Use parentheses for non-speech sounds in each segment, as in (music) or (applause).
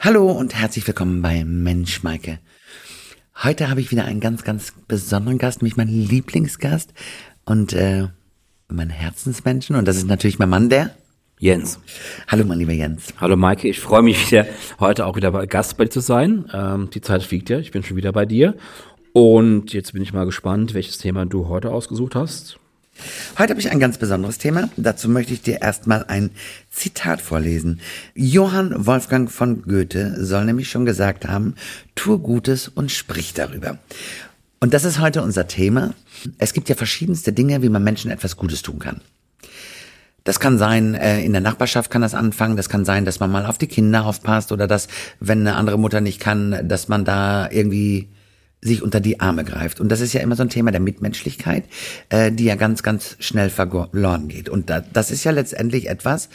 Hallo und herzlich willkommen bei Mensch Maike. Heute habe ich wieder einen ganz, ganz besonderen Gast, nämlich meinen Lieblingsgast und äh, mein Herzensmenschen. Und das ist natürlich mein Mann, der Jens. Hallo, mein lieber Jens. Hallo, Maike. Ich freue mich wieder, heute auch wieder bei Gast bei dir zu sein. Ähm, die Zeit fliegt ja. Ich bin schon wieder bei dir. Und jetzt bin ich mal gespannt, welches Thema du heute ausgesucht hast. Heute habe ich ein ganz besonderes Thema. Dazu möchte ich dir erstmal ein Zitat vorlesen. Johann Wolfgang von Goethe soll nämlich schon gesagt haben, tu Gutes und sprich darüber. Und das ist heute unser Thema. Es gibt ja verschiedenste Dinge, wie man Menschen etwas Gutes tun kann. Das kann sein, äh, in der Nachbarschaft kann das anfangen. Das kann sein, dass man mal auf die Kinder aufpasst oder dass, wenn eine andere Mutter nicht kann, dass man da irgendwie sich unter die Arme greift. Und das ist ja immer so ein Thema der Mitmenschlichkeit, äh, die ja ganz, ganz schnell verloren geht. Und da, das ist ja letztendlich etwas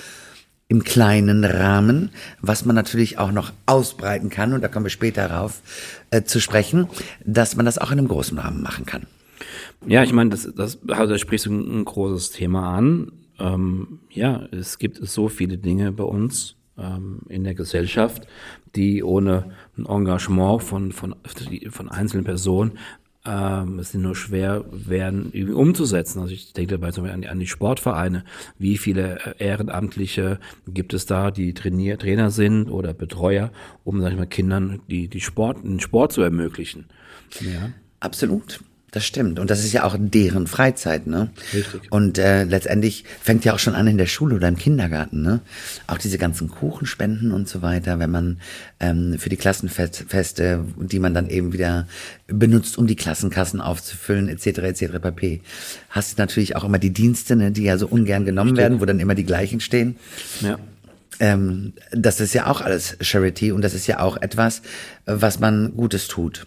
im kleinen Rahmen, was man natürlich auch noch ausbreiten kann, und da kommen wir später darauf äh, zu sprechen, dass man das auch in einem großen Rahmen machen kann. Ja, ich meine, das, das, also da sprichst du ein, ein großes Thema an. Ähm, ja, es gibt so viele Dinge bei uns, in der Gesellschaft, die ohne ein Engagement von, von, von einzelnen Personen ähm, es nur schwer werden, umzusetzen. Also ich denke dabei zum Beispiel an die, an die Sportvereine. Wie viele äh, Ehrenamtliche gibt es da, die Trainier, Trainer sind oder Betreuer, um, sag ich mal, Kindern die, die Sport, den Sport zu ermöglichen? Ja. Absolut. Das stimmt. Und das ist ja auch deren Freizeit, ne? Richtig. Und äh, letztendlich fängt ja auch schon an in der Schule oder im Kindergarten, ne? Auch diese ganzen Kuchenspenden und so weiter, wenn man ähm, für die Klassenfeste, die man dann eben wieder benutzt, um die Klassenkassen aufzufüllen, etc. etc. pp. Hast du natürlich auch immer die Dienste, ne, die ja so ungern genommen Richtig. werden, wo dann immer die gleichen stehen. Ja. Ähm, das ist ja auch alles Charity und das ist ja auch etwas, was man Gutes tut.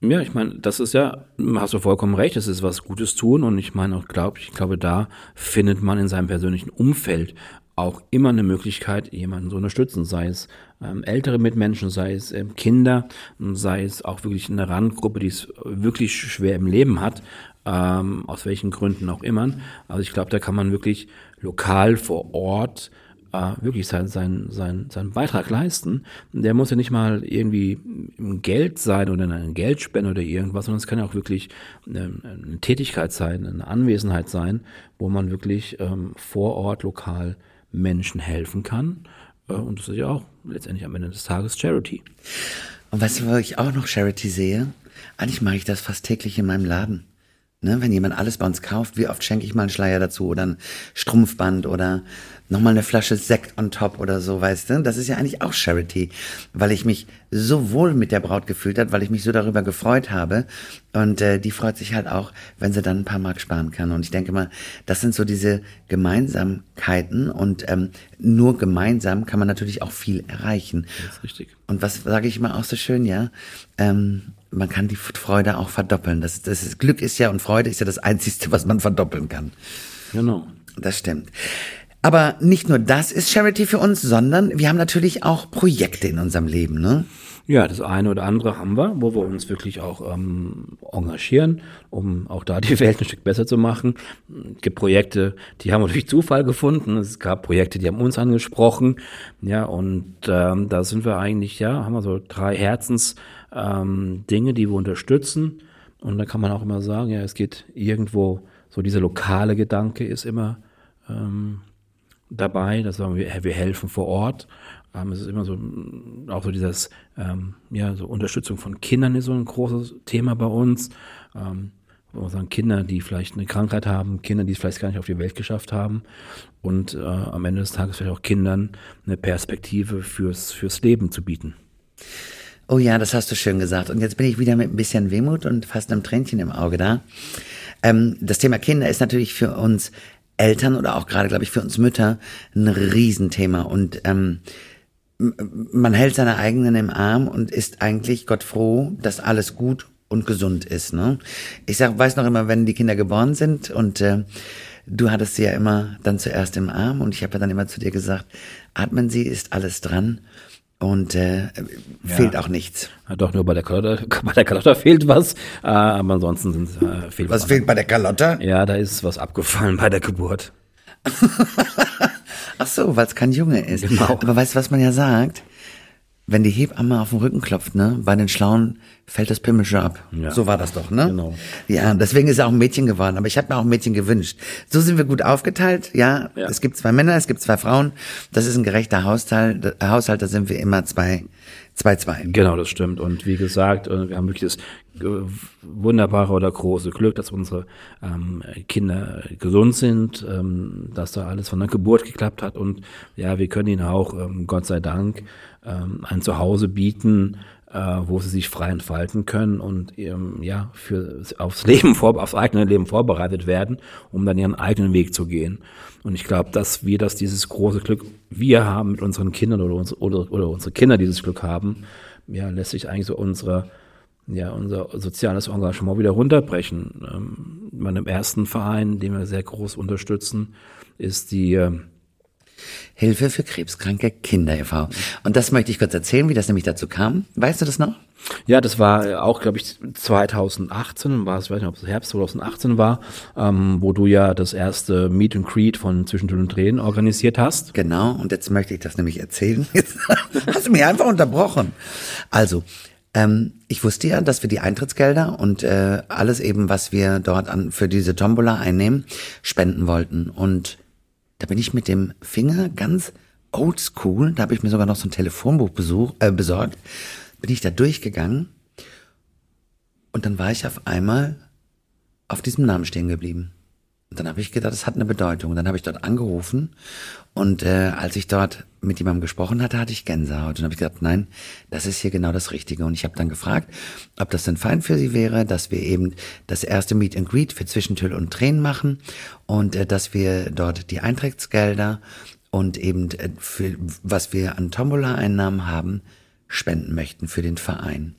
Ja, ich meine, das ist ja, hast du vollkommen recht, das ist was Gutes tun und ich meine auch, glaube ich glaube, da findet man in seinem persönlichen Umfeld auch immer eine Möglichkeit, jemanden zu unterstützen, sei es ähm, ältere Mitmenschen, sei es ähm, Kinder, sei es auch wirklich eine Randgruppe, die es wirklich schwer im Leben hat, ähm, aus welchen Gründen auch immer. Also ich glaube, da kann man wirklich lokal vor Ort äh, wirklich seinen sein, sein, sein Beitrag leisten. Der muss ja nicht mal irgendwie im Geld sein oder eine Geldspende oder irgendwas, sondern es kann ja auch wirklich eine, eine Tätigkeit sein, eine Anwesenheit sein, wo man wirklich ähm, vor Ort lokal Menschen helfen kann. Äh, und das ist ja auch letztendlich am Ende des Tages Charity. Und weißt du, wo ich auch noch Charity sehe? Eigentlich mache ich das fast täglich in meinem Laden. Ne, wenn jemand alles bei uns kauft, wie oft schenke ich mal einen Schleier dazu oder ein Strumpfband oder nochmal eine Flasche Sekt on top oder so, weißt du? Das ist ja eigentlich auch Charity, weil ich mich so wohl mit der Braut gefühlt hat, weil ich mich so darüber gefreut habe. Und äh, die freut sich halt auch, wenn sie dann ein paar Mark sparen kann. Und ich denke mal, das sind so diese Gemeinsamkeiten und ähm, nur gemeinsam kann man natürlich auch viel erreichen. Das ist richtig. Und was sage ich immer auch so schön, ja? Ähm, man kann die Freude auch verdoppeln. Das, das ist, Glück ist ja und Freude ist ja das Einzige, was man verdoppeln kann. Genau. Das stimmt. Aber nicht nur das ist Charity für uns, sondern wir haben natürlich auch Projekte in unserem Leben, ne? Ja, das eine oder andere haben wir, wo wir uns wirklich auch ähm, engagieren, um auch da die (laughs) Welt ein Stück besser zu machen. Es gibt Projekte, die haben wir durch Zufall gefunden. Es gab Projekte, die haben uns angesprochen. Ja, und ähm, da sind wir eigentlich, ja, haben wir so drei Herzens ähm, die wir unterstützen. Und da kann man auch immer sagen, ja, es geht irgendwo, so dieser lokale Gedanke ist immer ähm, dabei, dass wir, wir helfen vor Ort. Ähm, es ist immer so, auch so dieses, ähm, ja, so Unterstützung von Kindern ist so ein großes Thema bei uns. Ähm, Kinder, die vielleicht eine Krankheit haben, Kinder, die es vielleicht gar nicht auf die Welt geschafft haben und äh, am Ende des Tages vielleicht auch Kindern eine Perspektive fürs, fürs Leben zu bieten. Oh ja, das hast du schön gesagt. Und jetzt bin ich wieder mit ein bisschen Wehmut und fast einem Tränchen im Auge da. Ähm, das Thema Kinder ist natürlich für uns Eltern oder auch gerade, glaube ich, für uns Mütter ein Riesenthema. Und ähm, man hält seine eigenen im Arm und ist eigentlich Gott froh, dass alles gut und gesund ist. Ne? Ich sag, weiß noch immer, wenn die Kinder geboren sind und äh, du hattest sie ja immer dann zuerst im Arm und ich habe ja dann immer zu dir gesagt, atmen Sie, ist alles dran und äh, fehlt ja. auch nichts. Ja, doch, nur bei der Kalotta, (laughs) bei der Kalotta fehlt was, äh, aber ansonsten sind, äh, fehlt was. Was fehlt bei der Kalotta? Ja, da ist was abgefallen bei der Geburt. (laughs) Ach so, weil es kein Junge ist. Genau. Aber weißt du, was man ja sagt? Wenn die Hebamme auf den Rücken klopft, ne, bei den Schlauen fällt das Pimmel schon ab. Ja. So war das doch, ne? Genau. Ja, deswegen ist er auch ein Mädchen geworden. Aber ich habe mir auch ein Mädchen gewünscht. So sind wir gut aufgeteilt. Ja, Ja. es gibt zwei Männer, es gibt zwei Frauen. Das ist ein gerechter Haushalt. Haushalt, da sind wir immer zwei, zwei, zwei. Genau, das stimmt. Und wie gesagt, äh, wir haben wirklich das äh, wunderbare oder große Glück, dass unsere ähm, Kinder gesund sind, ähm, dass da alles von der Geburt geklappt hat. Und ja, wir können ihnen auch, ähm, Gott sei Dank, ähm, ein Zuhause bieten, äh, wo sie sich frei entfalten können und ähm, ja, für, aufs Leben vor, aufs eigene Leben vorbereitet werden, um dann ihren eigenen Weg zu gehen. Und ich glaube, dass wir das dieses große Glück wir haben mit unseren Kindern oder, uns, oder, oder unsere Kinder dieses Glück haben, ja, lässt sich eigentlich so unsere, ja, unser soziales Engagement wieder runterbrechen. Ähm, in meinem ersten Verein, den wir sehr groß unterstützen, ist die ähm, Hilfe für krebskranke Kinder e.V. Und das möchte ich kurz erzählen, wie das nämlich dazu kam. Weißt du das noch? Ja, das war äh, auch, glaube ich, 2018, war es, ich weiß nicht, ob es Herbst 2018 war, ähm, wo du ja das erste Meet and Greet von Zwischentür und Tränen organisiert hast. Genau, und jetzt möchte ich das nämlich erzählen. (laughs) Jetzt hast du mich einfach unterbrochen. Also, ähm, ich wusste ja, dass wir die Eintrittsgelder und äh, alles eben, was wir dort an für diese Tombola einnehmen, spenden wollten. Und da bin ich mit dem Finger ganz oldschool, da habe ich mir sogar noch so ein Telefonbuch besuch, äh, besorgt, bin ich da durchgegangen und dann war ich auf einmal auf diesem Namen stehen geblieben. Dann habe ich gedacht, das hat eine Bedeutung. Dann habe ich dort angerufen und äh, als ich dort mit jemandem gesprochen hatte, hatte ich Gänsehaut. Und habe ich gedacht, nein, das ist hier genau das Richtige. Und ich habe dann gefragt, ob das denn fein für sie wäre, dass wir eben das erste Meet and Greet für Zwischentüll und Tränen machen und äh, dass wir dort die Eintrittsgelder und eben äh, für was wir an Tombola-Einnahmen haben, spenden möchten für den Verein.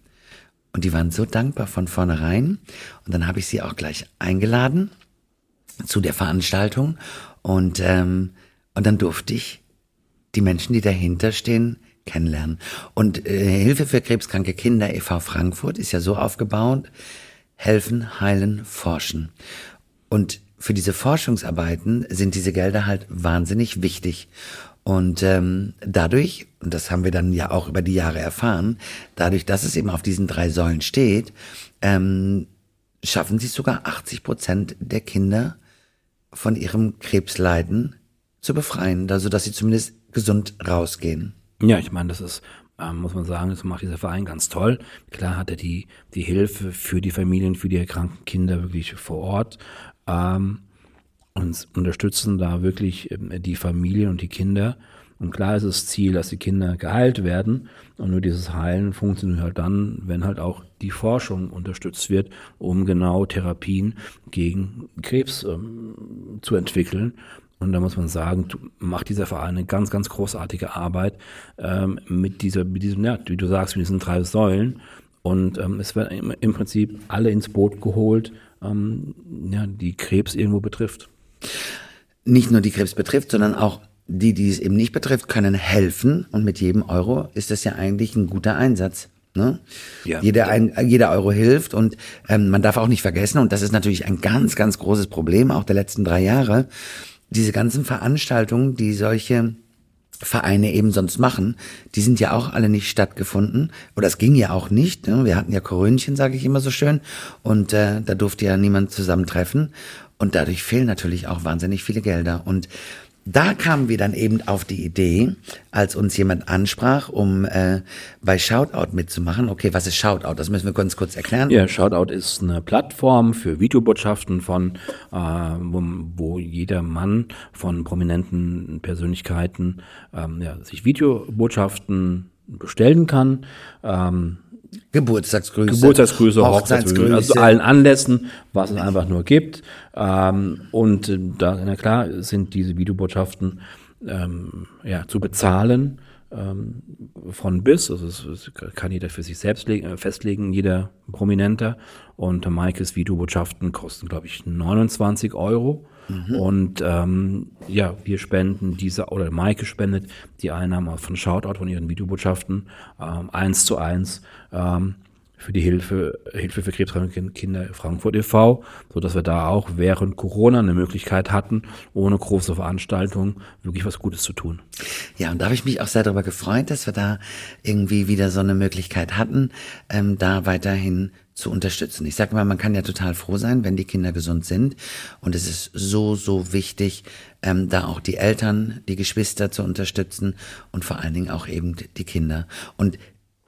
Und die waren so dankbar von vornherein. Und dann habe ich sie auch gleich eingeladen zu der Veranstaltung und ähm, und dann durfte ich die Menschen, die dahinter stehen, kennenlernen. Und äh, Hilfe für krebskranke Kinder e.V. Frankfurt ist ja so aufgebaut: helfen, heilen, forschen. Und für diese Forschungsarbeiten sind diese Gelder halt wahnsinnig wichtig. Und ähm, dadurch, und das haben wir dann ja auch über die Jahre erfahren, dadurch, dass es eben auf diesen drei Säulen steht, ähm, schaffen sie sogar 80 Prozent der Kinder von ihrem Krebsleiden zu befreien, also dass sie zumindest gesund rausgehen. Ja, ich meine, das ist, ähm, muss man sagen, das macht dieser Verein ganz toll. Klar hat er die, die Hilfe für die Familien, für die erkrankten Kinder wirklich vor Ort. Ähm, und unterstützen da wirklich ähm, die Familien und die Kinder. Und klar ist das Ziel, dass die Kinder geheilt werden. Und nur dieses Heilen funktioniert halt dann, wenn halt auch die Forschung unterstützt wird, um genau Therapien gegen Krebs ähm, zu entwickeln. Und da muss man sagen, macht dieser Verein eine ganz, ganz großartige Arbeit ähm, mit dieser, mit diesem, ja, wie du sagst, mit diesen drei Säulen. Und ähm, es werden im, im Prinzip alle ins Boot geholt, ähm, ja, die Krebs irgendwo betrifft. Nicht nur die Krebs betrifft, sondern auch die, die es eben nicht betrifft, können helfen. Und mit jedem Euro ist das ja eigentlich ein guter Einsatz. Ne? Ja. Jeder, ein, jeder Euro hilft und ähm, man darf auch nicht vergessen, und das ist natürlich ein ganz, ganz großes Problem auch der letzten drei Jahre, diese ganzen Veranstaltungen, die solche Vereine eben sonst machen, die sind ja auch alle nicht stattgefunden. Oder es ging ja auch nicht. Ne? Wir hatten ja Korönchen, sage ich immer so schön. Und äh, da durfte ja niemand zusammentreffen. Und dadurch fehlen natürlich auch wahnsinnig viele Gelder. Und da kamen wir dann eben auf die Idee, als uns jemand ansprach, um äh, bei Shoutout mitzumachen. Okay, was ist Shoutout? Das müssen wir ganz kurz erklären. Ja, Shoutout ist eine Plattform für Videobotschaften von, äh, wo, wo jeder Mann von prominenten Persönlichkeiten ähm, ja, sich Videobotschaften bestellen kann. Ähm, Geburtstagsgrüße, Geburtstagsgrüße, Hochzeitsgrüße, also zu allen Anlässen, was es einfach nur gibt. Ähm, und da, na klar, sind diese Videobotschaften ähm, ja, zu bezahlen ähm, von bis. Also es kann jeder für sich selbst äh, festlegen, jeder Prominenter. Und Maikes Videobotschaften kosten, glaube ich, 29 Euro. Und ähm, ja, wir spenden diese, oder Maike spendet die Einnahme von Shoutout von ihren Videobotschaften ähm, eins zu eins ähm, für die Hilfe, Hilfe für krebskranke Kinder Frankfurt e.V., so dass wir da auch während Corona eine Möglichkeit hatten, ohne große Veranstaltungen wirklich was Gutes zu tun. Ja, und da habe ich mich auch sehr darüber gefreut, dass wir da irgendwie wieder so eine Möglichkeit hatten, ähm, da weiterhin zu unterstützen. Ich sage mal, man kann ja total froh sein, wenn die Kinder gesund sind. Und es ist so, so wichtig, ähm, da auch die Eltern, die Geschwister zu unterstützen und vor allen Dingen auch eben die Kinder. Und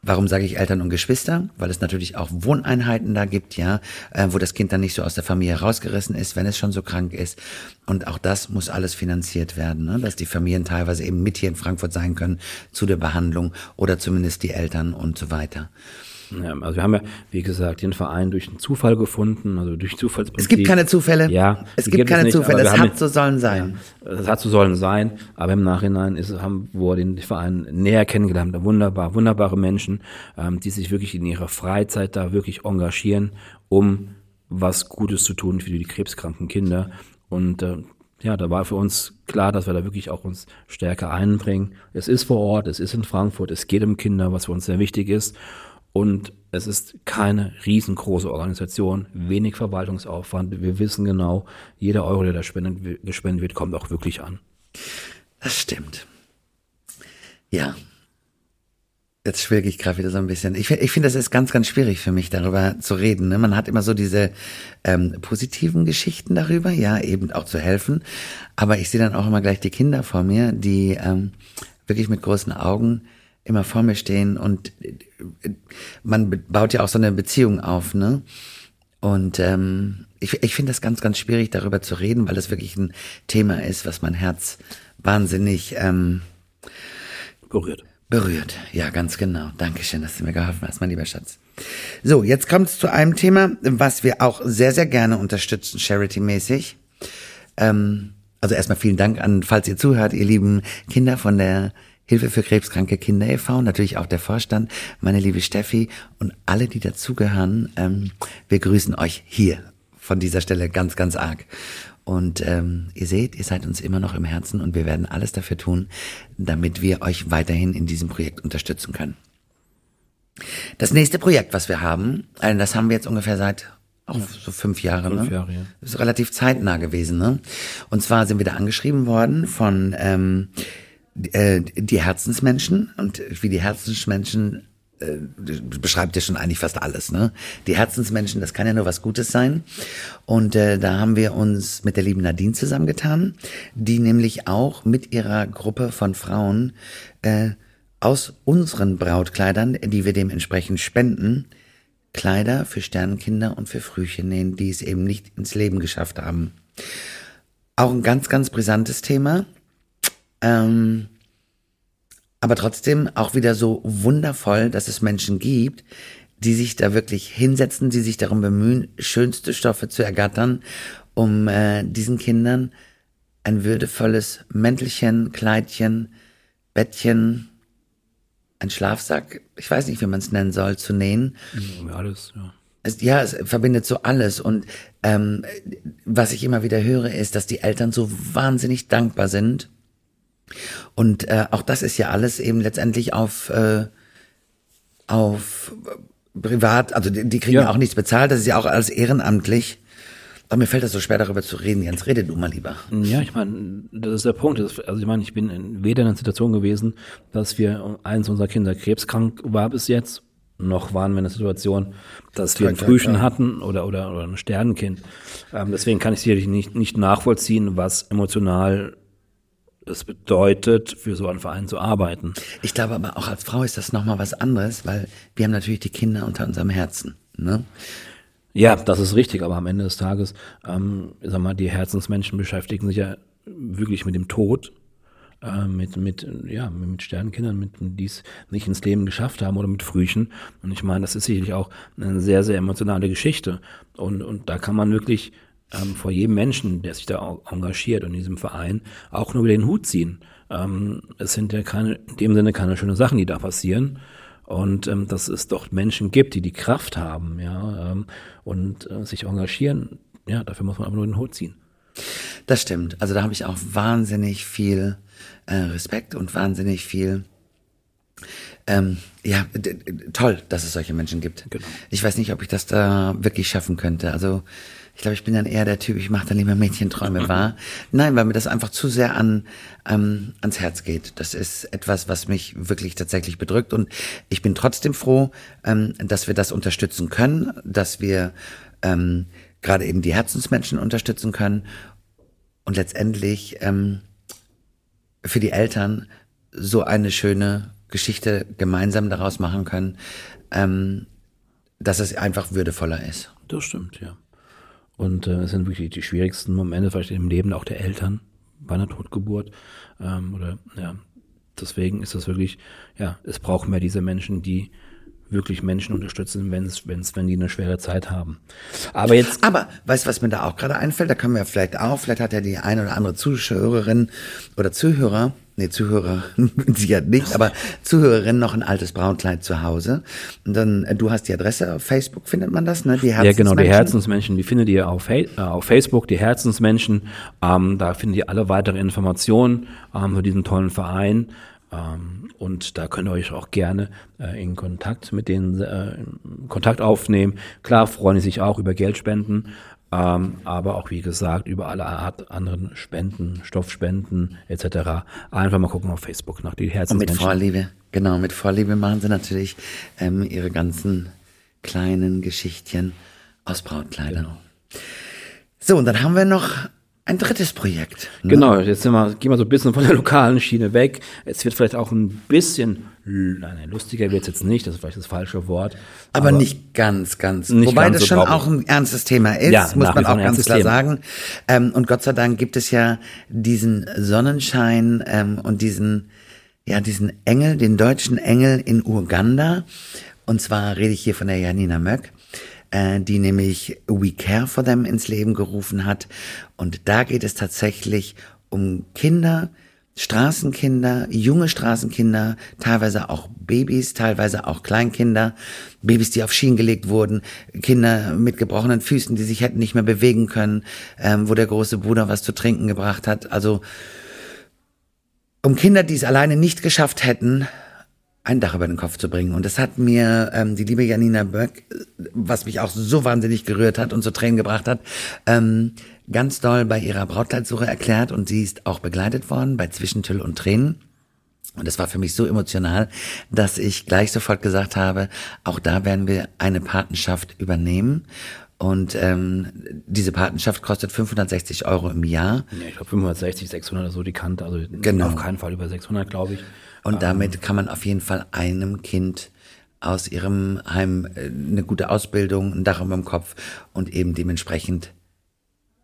Warum sage ich Eltern und Geschwister? Weil es natürlich auch Wohneinheiten da gibt, ja, äh, wo das Kind dann nicht so aus der Familie rausgerissen ist, wenn es schon so krank ist. Und auch das muss alles finanziert werden, ne? dass die Familien teilweise eben mit hier in Frankfurt sein können zu der Behandlung oder zumindest die Eltern und so weiter. Ja, also wir haben ja, wie gesagt, den Verein durch einen Zufall gefunden, also durch Zufallsprinzip. Es gibt keine Zufälle. Ja, es gibt, keine nicht, Zufälle. Es hat so sollen sein. Ja, es hat so sollen sein, aber im Nachhinein ist, haben wir den Verein näher kennengelernt. Wunderbar, wunderbare Menschen, ähm, die sich wirklich in ihrer Freizeit da wirklich engagieren, um was Gutes zu tun für die krebskranken Kinder. Und äh, ja, da war für uns klar, dass wir da wirklich auch uns stärker einbringen. Es ist vor Ort, es ist in Frankfurt, es geht um Kinder, was für uns sehr wichtig ist. Und es ist keine riesengroße Organisation, wenig Verwaltungsaufwand. Wir wissen genau, jeder Euro, der da spendet, gespendet wird, kommt auch wirklich an. Das stimmt. Ja. Jetzt schwelge ich gerade wieder so ein bisschen. Ich, ich finde, das ist ganz, ganz schwierig für mich, darüber zu reden. Ne? Man hat immer so diese ähm, positiven Geschichten darüber, ja, eben auch zu helfen. Aber ich sehe dann auch immer gleich die Kinder vor mir, die ähm, wirklich mit großen Augen immer vor mir stehen und man baut ja auch so eine Beziehung auf, ne? Und ähm, ich, ich finde das ganz, ganz schwierig, darüber zu reden, weil es wirklich ein Thema ist, was mein Herz wahnsinnig ähm, berührt. Berührt, ja, ganz genau. Dankeschön, dass du mir geholfen hast, mein lieber Schatz. So, jetzt kommt es zu einem Thema, was wir auch sehr, sehr gerne unterstützen, charity-mäßig. Ähm, also erstmal vielen Dank an, falls ihr zuhört, ihr lieben Kinder von der Hilfe für krebskranke Kinder e.V., natürlich auch der Vorstand, meine liebe Steffi und alle, die dazugehören. Ähm, wir grüßen euch hier von dieser Stelle ganz, ganz arg. Und ähm, ihr seht, ihr seid uns immer noch im Herzen und wir werden alles dafür tun, damit wir euch weiterhin in diesem Projekt unterstützen können. Das nächste Projekt, was wir haben, äh, das haben wir jetzt ungefähr seit auch so fünf Jahre, fünf ne? Jahre, ja. Das ist relativ zeitnah gewesen, ne? Und zwar sind wir da angeschrieben worden von ähm, äh, die Herzensmenschen und wie die Herzensmenschen äh, beschreibt ja schon eigentlich fast alles, ne? Die Herzensmenschen, das kann ja nur was Gutes sein. Und äh, da haben wir uns mit der lieben Nadine zusammengetan, die nämlich auch mit ihrer Gruppe von Frauen äh, aus unseren Brautkleidern, die wir dementsprechend spenden, Kleider für Sternenkinder und für Frühchen nähen, die es eben nicht ins Leben geschafft haben. Auch ein ganz, ganz brisantes Thema. Ähm, aber trotzdem auch wieder so wundervoll, dass es Menschen gibt, die sich da wirklich hinsetzen, die sich darum bemühen, schönste Stoffe zu ergattern, um äh, diesen Kindern ein würdevolles Mäntelchen, Kleidchen, Bettchen, ein Schlafsack, ich weiß nicht, wie man es nennen soll, zu nähen. Ja, alles, ja. Es, ja, es verbindet so alles. Und ähm, was ich immer wieder höre, ist, dass die Eltern so wahnsinnig dankbar sind und äh, auch das ist ja alles eben letztendlich auf, äh, auf privat, also die, die kriegen ja. ja. auch nichts bezahlt, das ist ja auch alles ehrenamtlich. Aber mir fällt das so schwer, darüber zu reden. Jens, rede du mal lieber. Ja, ich meine, das ist der Punkt. Also ich meine, ich bin weder in einer Situation gewesen, dass wir eins unserer Kinder krebskrank war bis jetzt, noch waren wir in der Situation, dass wir ein Frühchen ja. hatten oder, oder, oder ein Sternenkind. Ähm, deswegen kann ich sicherlich nicht, nicht nachvollziehen, was emotional es bedeutet, für so einen Verein zu arbeiten. Ich glaube aber auch als Frau ist das nochmal was anderes, weil wir haben natürlich die Kinder unter unserem Herzen. Ne? Ja, das ist richtig, aber am Ende des Tages, ähm, sag mal, die Herzensmenschen beschäftigen sich ja wirklich mit dem Tod, äh, mit, mit, ja, mit Sternenkindern, mit, die es nicht ins Leben geschafft haben oder mit Frühchen. Und ich meine, das ist sicherlich auch eine sehr, sehr emotionale Geschichte. Und, und da kann man wirklich ähm, vor jedem Menschen, der sich da engagiert und in diesem Verein, auch nur über den Hut ziehen. Ähm, es sind ja keine, in dem Sinne keine schönen Sachen, die da passieren. Und ähm, dass es doch Menschen gibt, die die Kraft haben, ja, ähm, und äh, sich engagieren, ja, dafür muss man aber nur den Hut ziehen. Das stimmt. Also da habe ich auch wahnsinnig viel äh, Respekt und wahnsinnig viel Ähm, ja, toll, dass es solche Menschen gibt. Genau. Ich weiß nicht, ob ich das da wirklich schaffen könnte. Also ich glaube, ich bin dann eher der Typ, ich mache dann lieber Mädchenträume wahr. (laughs) Nein, weil mir das einfach zu sehr an ähm, ans Herz geht. Das ist etwas, was mich wirklich tatsächlich bedrückt. Und ich bin trotzdem froh, ähm, dass wir das unterstützen können, dass wir ähm, gerade eben die Herzensmenschen unterstützen können und letztendlich ähm, für die Eltern so eine schöne Geschichte gemeinsam daraus machen können, ähm, dass es einfach würdevoller ist. Das stimmt, ja. Und äh, es sind wirklich die schwierigsten Momente vielleicht im Leben auch der Eltern bei einer Totgeburt. Ähm, oder ja, deswegen ist das wirklich, ja, es braucht mehr diese Menschen, die wirklich Menschen unterstützen, wenn es, wenn es, wenn die eine schwere Zeit haben. Aber jetzt Aber weißt du, was mir da auch gerade einfällt? Da können wir vielleicht auch, vielleicht hat ja die eine oder andere Zuhörerin oder Zuhörer, nee, Zuhörer, (laughs) sie hat nicht, aber Zuhörerin noch ein altes Braunkleid zu Hause. Und dann, äh, du hast die Adresse auf Facebook, findet man das, ne? Die Ja, genau, die Herzensmenschen. Herzensmenschen, die findet ihr auf, äh, auf Facebook, die Herzensmenschen. Ähm, da findet ihr alle weitere Informationen ähm, für diesen tollen Verein. Ähm, und da könnt ihr euch auch gerne äh, in Kontakt mit denen äh, Kontakt aufnehmen. Klar freuen die sich auch über Geldspenden, ähm, aber auch wie gesagt über alle Art anderen Spenden, Stoffspenden etc. Einfach mal gucken auf Facebook nach die Und mit. Vorliebe, genau, mit Vorliebe machen sie natürlich ähm, ihre ganzen kleinen Geschichtchen aus Brautkleidern. Genau. So, und dann haben wir noch ein drittes Projekt. ne? Genau, jetzt wir, gehen wir so ein bisschen von der lokalen Schiene weg. Es wird vielleicht auch ein bisschen, nein, lustiger wird es jetzt nicht, das ist vielleicht das falsche Wort. Aber, nicht ganz, ganz. Nicht Wobei ganz das so schon traurig. auch ein ernstes Thema ist, Ja, muss man auch ganz klar Thema. sagen. Ähm, und Gott sei Dank gibt es ja diesen Sonnenschein ähm, und diesen, ja, diesen Engel, den deutschen Engel in Uganda. Und zwar rede ich hier von der Janina Möck, die nämlich We Care for Them ins Leben gerufen hat. Und da geht es tatsächlich um Kinder, Straßenkinder, junge Straßenkinder, teilweise auch Babys, teilweise auch Kleinkinder, Babys, die auf Schienen gelegt wurden, Kinder mit gebrochenen Füßen, die sich hätten nicht mehr bewegen können, ähm, wo der große Bruder was zu trinken gebracht hat. Also um Kinder, die es alleine nicht geschafft hätten, ein Dach über den Kopf zu bringen. Und das hat mir ähm, die liebe Janina Böck, was mich auch so wahnsinnig gerührt hat und zu Tränen gebracht hat, ähm, ganz doll bei ihrer Brautkleidsuche erklärt. Und sie ist auch begleitet worden bei Zwischentüll und Tränen. Und das war für mich so emotional, dass ich gleich sofort gesagt habe, auch da werden wir eine Patenschaft übernehmen. Und ähm, diese Patenschaft kostet 560 Euro im Jahr. Ja, ich glaube 560, 600 oder so die Kante, also Genau. auf keinen Fall über 600, glaube ich. Und damit kann man auf jeden Fall einem Kind aus ihrem Heim äh, eine gute Ausbildung, ein Dach über dem Kopf und eben dementsprechend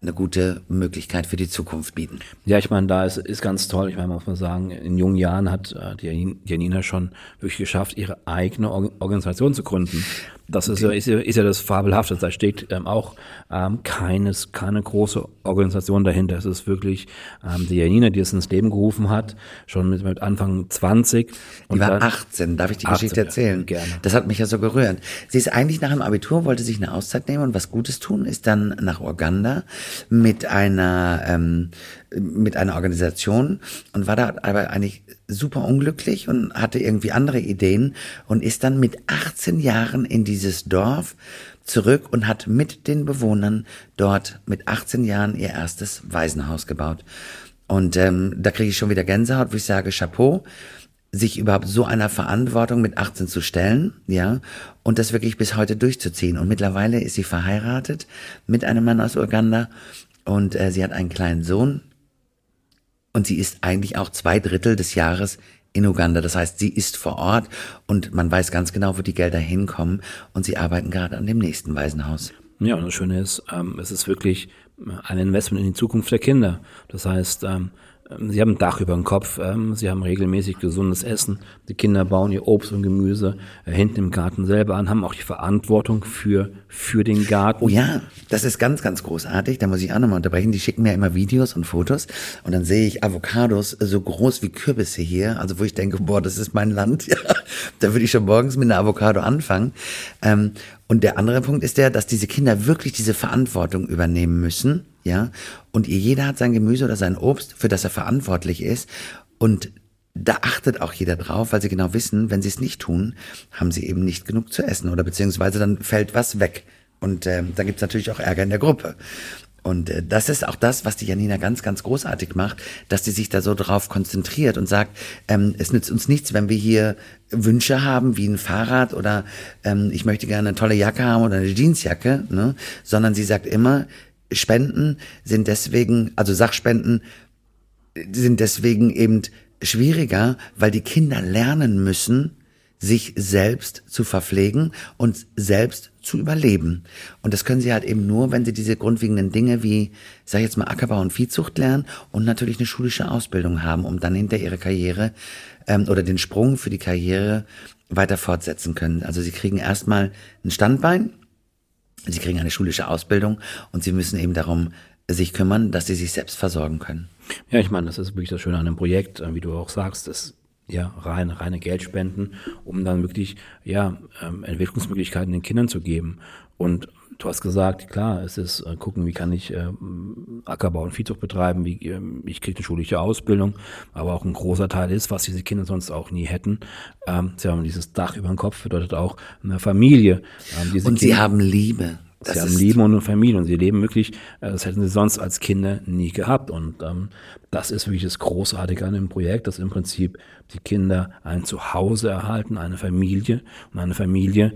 eine gute Möglichkeit für die Zukunft bieten. Ja, ich meine, da ist, ist ganz toll. Ich meine, muss man sagen, in jungen Jahren hat äh, die Janina schon wirklich geschafft, ihre eigene Or Organisation zu gründen. Das ist ja, ist ja, ist ja das Fabelhafte. Da steht ähm, auch ähm, keines, keine große Organisation dahinter. Es ist wirklich ähm, die Janina, die es ins Leben gerufen hat, schon mit, mit Anfang 20. Die war dann- 18, darf ich die 18, Geschichte ja, erzählen? gerne. Das hat mich ja so gerührt. Sie ist eigentlich nach dem Abitur, wollte sich eine Auszeit nehmen und was Gutes tun, ist dann nach Uganda mit einer, ähm, mit einer Organisation und war da aber eigentlich super unglücklich und hatte irgendwie andere Ideen und ist dann mit 18 Jahren in dieses Dorf zurück und hat mit den Bewohnern dort mit 18 Jahren ihr erstes Waisenhaus gebaut. Und ähm, da kriege ich schon wieder Gänsehaut, wo ich sage, Chapeau, sich überhaupt so einer Verantwortung mit 18 zu stellen, ja, und das wirklich bis heute durchzuziehen. Und mittlerweile ist sie verheiratet mit einem Mann aus Uganda und äh, sie hat einen kleinen Sohn und sie ist eigentlich auch zwei Drittel des Jahres in Uganda. Das heißt, sie ist vor Ort und man weiß ganz genau, wo die Gelder hinkommen und sie arbeiten gerade an dem nächsten Waisenhaus. Ja, und das Schöne ist, ähm, es ist wirklich ein Investment in die Zukunft der Kinder. Das heißt, ähm, sie haben ein Dach über dem Kopf, ähm, sie haben regelmäßig gesundes Essen, die Kinder bauen ihr Obst und Gemüse äh, hinten im Garten selber an, haben auch die Verantwortung für, für den Garten. Oh ja, das ist ganz, ganz großartig. Da muss ich auch nochmal unterbrechen. Die schicken mir immer Videos und Fotos und dann sehe ich Avocados so groß wie Kürbisse hier. Also wo ich denke, boah, das ist mein Land. (laughs) Ja, da würde ich schon morgens mit einer Avocado anfangen. Ähm, und der andere Punkt ist der, dass diese Kinder wirklich diese Verantwortung übernehmen müssen. Ja, und jeder hat sein Gemüse oder sein Obst, für das er verantwortlich ist. Und da achtet auch jeder drauf, weil sie genau wissen, wenn sie es nicht tun, haben sie eben nicht genug zu essen oder beziehungsweise dann fällt was weg. Und äh, dann gibt's natürlich auch Ärger in der Gruppe. Und äh, das ist auch das, was die Janina ganz, ganz großartig macht, dass sie sich da so drauf konzentriert und sagt, ähm, es nützt uns nichts, wenn wir hier Wünsche haben, wie ein Fahrrad oder ähm, ich möchte gerne eine tolle Jacke haben oder eine Jeansjacke, ne? sondern sie sagt immer, Spenden sind deswegen, also Sachspenden sind deswegen eben schwieriger, weil die Kinder lernen müssen, sich selbst zu verpflegen und selbst zu überleben. Und das können sie halt eben nur, wenn sie diese grundlegenden Dinge wie, sag ich jetzt mal, Ackerbau und Viehzucht lernen und natürlich eine schulische Ausbildung haben, um dann hinter ihre Karriere ähm, oder den Sprung für die Karriere weiter fortsetzen können. Also sie kriegen erstmal ein Standbein, sie kriegen eine schulische Ausbildung und sie müssen eben darum sich kümmern, dass sie sich selbst versorgen können. Ja, ich meine, das ist wirklich das Schöne an dem Projekt, äh, wie du auch sagst, das ja, rein, reine Geldspenden, um dann wirklich, ja, ähm, Entwicklungsmöglichkeiten den Kindern zu geben. Und du hast gesagt, klar, es ist äh, gucken, wie kann ich äh, Ackerbau und Viehzucht betreiben, wie äh, ich kriege eine schulische Ausbildung, aber auch ein großer Teil ist, was diese Kinder sonst auch nie hätten. Ähm, sie haben dieses Dach über dem Kopf, bedeutet auch eine Familie. Ähm, und Kinder, sie haben Liebe. Das sie haben Leben und eine Familie und sie leben wirklich, äh, das hätten sie sonst als Kinder nie gehabt. Und ähm, das ist wirklich das Großartige an dem Projekt, dass im Prinzip die Kinder ein Zuhause erhalten, eine Familie und eine Familie,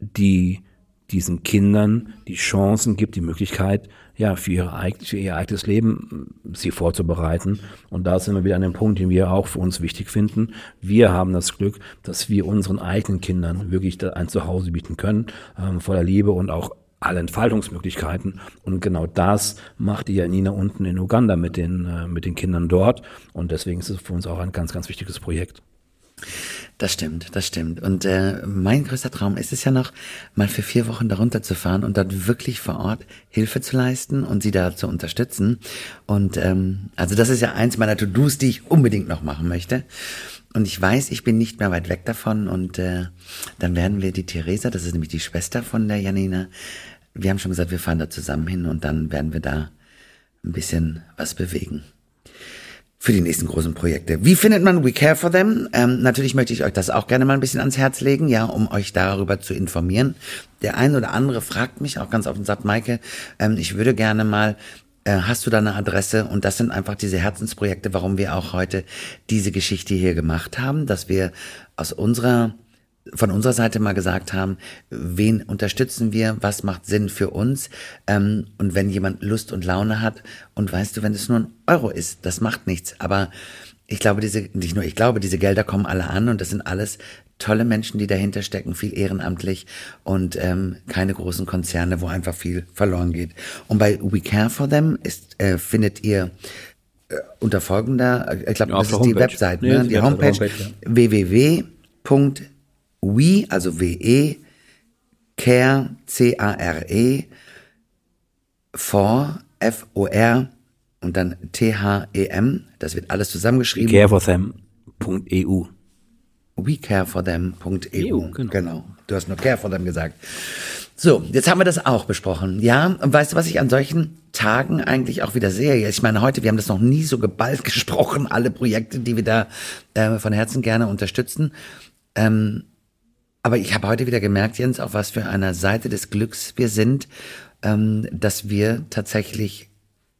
die diesen Kindern die Chancen gibt, die Möglichkeit, ja, für, ihre, für ihr eigenes Leben äh, sie vorzubereiten. Und da sind wir wieder an dem Punkt, den wir auch für uns wichtig finden. Wir haben das Glück, dass wir unseren eigenen Kindern wirklich ein Zuhause bieten können, ähm, voller Liebe und auch alle Entfaltungsmöglichkeiten. Und genau das macht die Janina unten in Uganda mit den, äh, mit den Kindern dort. Und deswegen ist es für uns auch ein ganz, ganz wichtiges Projekt. Das stimmt, das stimmt. Und äh, mein größter Traum ist es ja noch, mal für vier Wochen darunter zu fahren und dort wirklich vor Ort Hilfe zu leisten und sie da zu unterstützen. Und ähm, also das ist ja eins meiner To-Dos, die ich unbedingt noch machen möchte. Und ich weiß, ich bin nicht mehr weit weg davon. Und äh, dann werden wir die Theresa, das ist nämlich die Schwester von der Janina, wir haben schon gesagt, wir fahren da zusammen hin und dann werden wir da ein bisschen was bewegen. Für die nächsten großen Projekte. Wie findet man We Care for Them? Ähm, natürlich möchte ich euch das auch gerne mal ein bisschen ans Herz legen, ja, um euch darüber zu informieren. Der ein oder andere fragt mich auch ganz offen, sagt Maike, ähm, ich würde gerne mal äh, hast du da eine Adresse? Und das sind einfach diese Herzensprojekte, warum wir auch heute diese Geschichte hier gemacht haben, dass wir aus unserer von unserer Seite mal gesagt haben, wen unterstützen wir, was macht Sinn für uns. Ähm, und wenn jemand Lust und Laune hat, und weißt du, wenn es nur ein Euro ist, das macht nichts. Aber ich glaube, diese, nicht nur ich glaube, diese Gelder kommen alle an und das sind alles tolle Menschen, die dahinter stecken, viel ehrenamtlich und ähm, keine großen Konzerne, wo einfach viel verloren geht. Und bei We Care for Them ist, äh, findet ihr äh, unter folgender, äh, ich glaube, ja, das ist Homepage. die Website, ne? die Homepage, Homepage ja. www we, also W-E, care, C-A-R-E, for, F-O-R und dann T-H-E-M. Das wird alles zusammengeschrieben. careforthem.eu. WeCareForThem.eu. Genau. genau. Du hast nur Care for them gesagt. So, jetzt haben wir das auch besprochen. Ja, und weißt du, was ich an solchen Tagen eigentlich auch wieder sehe? Ich meine, heute, wir haben das noch nie so geballt (laughs) gesprochen, alle Projekte, die wir da äh, von Herzen gerne unterstützen. Ähm, aber ich habe heute wieder gemerkt, Jens, auf was für einer Seite des Glücks wir sind, ähm, dass wir tatsächlich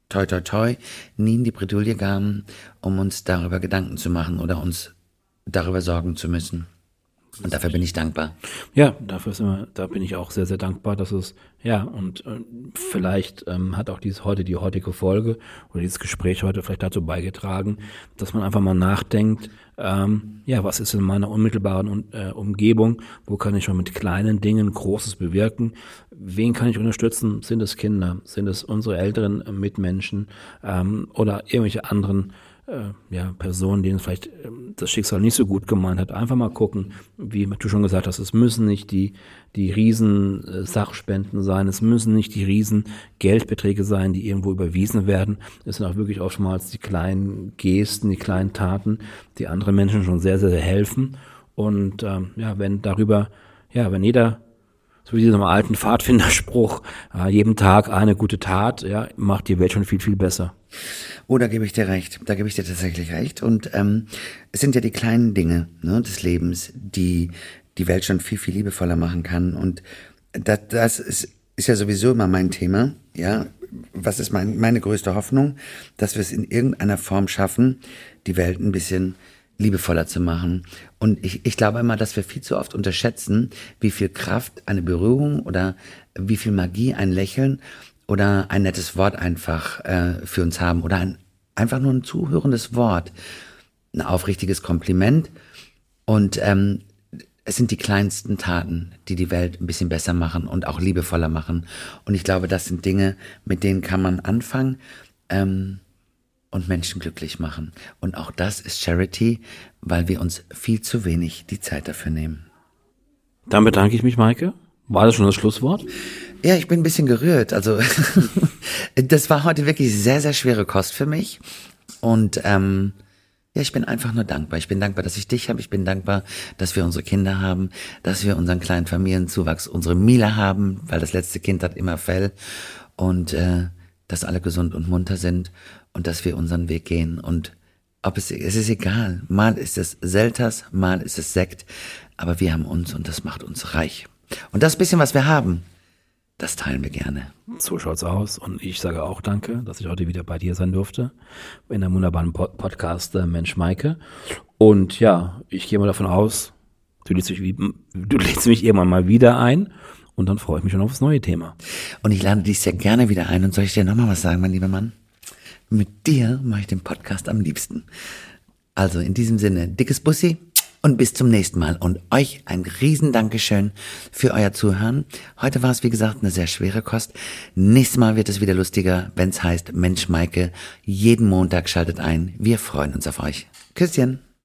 toi toi toi nie in die Bredouille gaben, um uns darüber Gedanken zu machen oder uns darüber sorgen zu müssen. Und dafür bin ich dankbar. Ja, dafür ist immer, da bin ich auch sehr, sehr dankbar, dass es, ja, und äh, vielleicht ähm, hat auch dies heute, die heutige Folge oder dieses Gespräch heute vielleicht dazu beigetragen, dass man einfach mal nachdenkt, ähm, ja, was ist in meiner unmittelbaren äh, Umgebung, wo kann ich schon mit kleinen Dingen Großes bewirken, wen kann ich unterstützen, sind es Kinder, sind es unsere älteren Mitmenschen? Ähm, oder irgendwelche anderen äh, ja, Personen, denen vielleicht äh, das Schicksal nicht so gut gemeint hat, einfach mal gucken, wie du schon gesagt hast, es müssen nicht die, die riesen äh, Sachspenden sein, es müssen nicht die riesen Geldbeträge sein, die irgendwo überwiesen werden. Es sind auch wirklich oftmals die kleinen Gesten, die kleinen Taten, die anderen Menschen schon sehr, sehr helfen. Und ähm, ja, wenn darüber, ja, wenn jeder wie diesem alten Pfadfinderspruch, äh, jeden Tag eine gute Tat, ja, macht die Welt schon viel, viel besser. Oh, da gebe ich dir recht. Da gebe ich dir tatsächlich recht. Und ähm, es sind ja die kleinen Dinge ne, des Lebens, die die Welt schon viel, viel liebevoller machen kann. Und das, das ist, ist ja sowieso immer mein Thema. Ja, was ist mein, meine größte Hoffnung? Dass wir es in irgendeiner Form schaffen, die Welt ein bisschen liebevoller zu machen. Und ich, ich glaube immer, dass wir viel zu oft unterschätzen, wie viel Kraft eine Berührung oder wie viel Magie ein Lächeln oder ein nettes Wort einfach äh, für uns haben oder ein, einfach nur ein zuhörendes Wort, ein aufrichtiges Kompliment. Und ähm, es sind die kleinsten Taten, die die Welt ein bisschen besser machen und auch liebevoller machen. Und ich glaube, das sind Dinge, mit denen kann man anfangen. Ähm, und Menschen glücklich machen. Und auch das ist Charity, weil wir uns viel zu wenig die Zeit dafür nehmen. Dann bedanke ich mich, Maike. War das schon das Schlusswort? Ja, ich bin ein bisschen gerührt. Also (laughs) das war heute wirklich sehr, sehr schwere Kost für mich. Und ähm, ja, ich bin einfach nur dankbar. Ich bin dankbar, dass ich dich habe. Ich bin dankbar, dass wir unsere Kinder haben, dass wir unseren kleinen Familienzuwachs, unsere Mila haben, weil das letzte Kind hat immer Fell. Und äh, dass alle gesund und munter sind und dass wir unseren Weg gehen. Und ob es, es ist egal. Mal ist es Selters, mal ist es Sekt, aber wir haben uns und das macht uns reich. Und das bisschen, was wir haben, das teilen wir gerne. So schaut's aus. Und ich sage auch danke, dass ich heute wieder bei dir sein durfte. In einem wunderbaren Podcast äh, Mensch Maike. Und ja, ich gehe mal davon aus, du lädst mich, du lädst mich irgendwann mal wieder ein. Und dann freue ich mich schon auf das neue Thema. Und ich lade dich sehr gerne wieder ein. Und soll ich dir nochmal was sagen, mein lieber Mann? Mit dir mache ich den Podcast am liebsten. Also in diesem Sinne, dickes Bussi und bis zum nächsten Mal. Und euch ein riesen Dankeschön für euer Zuhören. Heute war es, wie gesagt, eine sehr schwere Kost. Nächstes Mal wird es wieder lustiger, wenn es heißt Mensch Maike. Jeden Montag schaltet ein. Wir freuen uns auf euch. Küsschen.